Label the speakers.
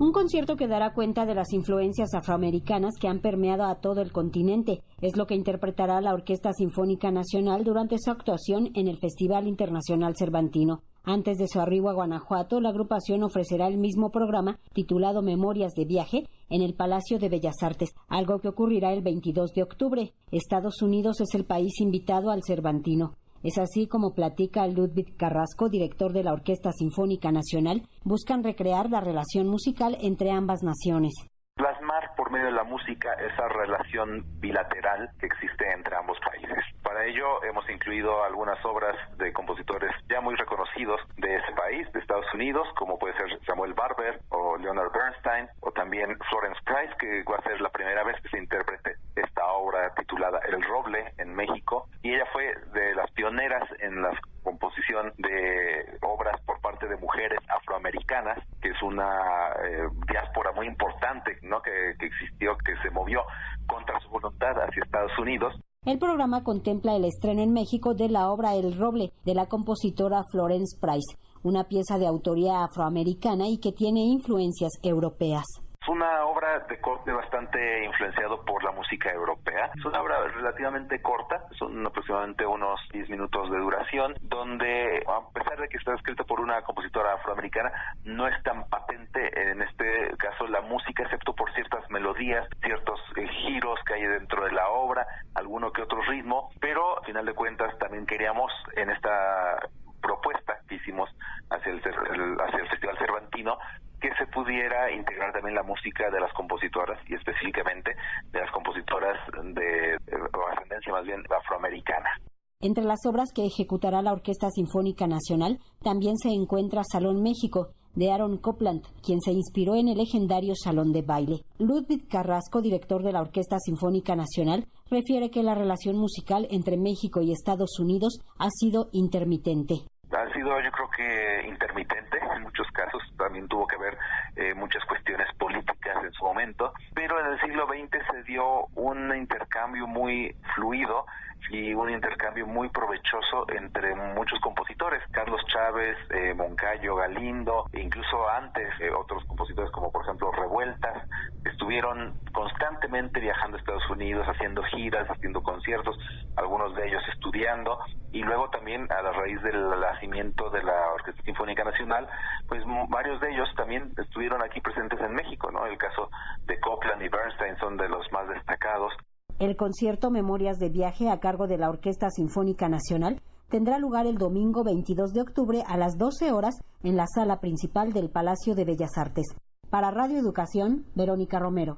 Speaker 1: Un concierto que dará cuenta de las influencias afroamericanas que han permeado a todo el continente. Es lo que interpretará la Orquesta Sinfónica Nacional durante su actuación en el Festival Internacional Cervantino. Antes de su arribo a Guanajuato, la agrupación ofrecerá el mismo programa titulado Memorias de Viaje en el Palacio de Bellas Artes, algo que ocurrirá el 22 de octubre. Estados Unidos es el país invitado al Cervantino. Es así como platica Ludwig Carrasco, director de la Orquesta Sinfónica Nacional, buscan recrear la relación musical entre ambas naciones
Speaker 2: plasmar por medio de la música esa relación bilateral que existe entre ambos países. Para ello hemos incluido algunas obras de compositores ya muy reconocidos de ese país, de Estados Unidos, como puede ser Samuel Barber o Leonard Bernstein, o también Florence Price, que va a ser la primera vez que se interprete esta El Roble en México, y ella fue de las pioneras en la composición de obras por parte de mujeres afroamericanas, que es una eh, diáspora muy importante ¿no? Que, que existió, que se movió contra su voluntad hacia Estados Unidos.
Speaker 1: El programa contempla el estreno en México de la obra El Roble de la compositora Florence Price, una pieza de autoría afroamericana y que tiene influencias europeas.
Speaker 2: Es una obra de corte bastante influenciado por la música europea. Es una obra relativamente corta, son aproximadamente unos 10 minutos de duración, donde a pesar de que está escrita por una compositora afroamericana, no es tan patente en este caso la música, excepto por ciertas melodías, ciertos eh, giros que hay dentro de la obra, alguno que otro ritmo, pero a final de cuentas también queríamos en esta propuesta que hicimos hacia el, hacia el Festival Cervantino que se pudiera integrar también la música de las compositoras y específicamente de las compositoras de, ascendencia más bien afroamericana.
Speaker 1: Entre las obras que ejecutará la Orquesta Sinfónica Nacional también se encuentra Salón México, de Aaron Copland, quien se inspiró en el legendario Salón de Baile. Ludwig Carrasco, director de la Orquesta Sinfónica Nacional, refiere que la relación musical entre México y Estados Unidos ha sido intermitente.
Speaker 2: Ha sido, yo creo que intermitente en muchos casos, también tuvo que ver eh, muchas cuestiones políticas en su momento, pero en el siglo XX se dio un intercambio muy fluido y un intercambio muy provechoso entre muchos compositores, Carlos Chávez, eh, Moncayo, Galindo, e incluso antes eh, otros compositores como por ejemplo Revueltas, estuvieron constantemente viajando a Estados Unidos, haciendo giras, haciendo conciertos, algunos de ellos estudiando, y luego también a la raíz del nacimiento de la Orquesta Sinfónica Nacional, pues varios de ellos también estuvieron aquí presentes en México, ¿no? El caso de Copland y Bernstein son de los más destacados.
Speaker 1: El concierto Memorias de Viaje a cargo de la Orquesta Sinfónica Nacional tendrá lugar el domingo 22 de octubre a las 12 horas en la sala principal del Palacio de Bellas Artes. Para Radio Educación, Verónica Romero.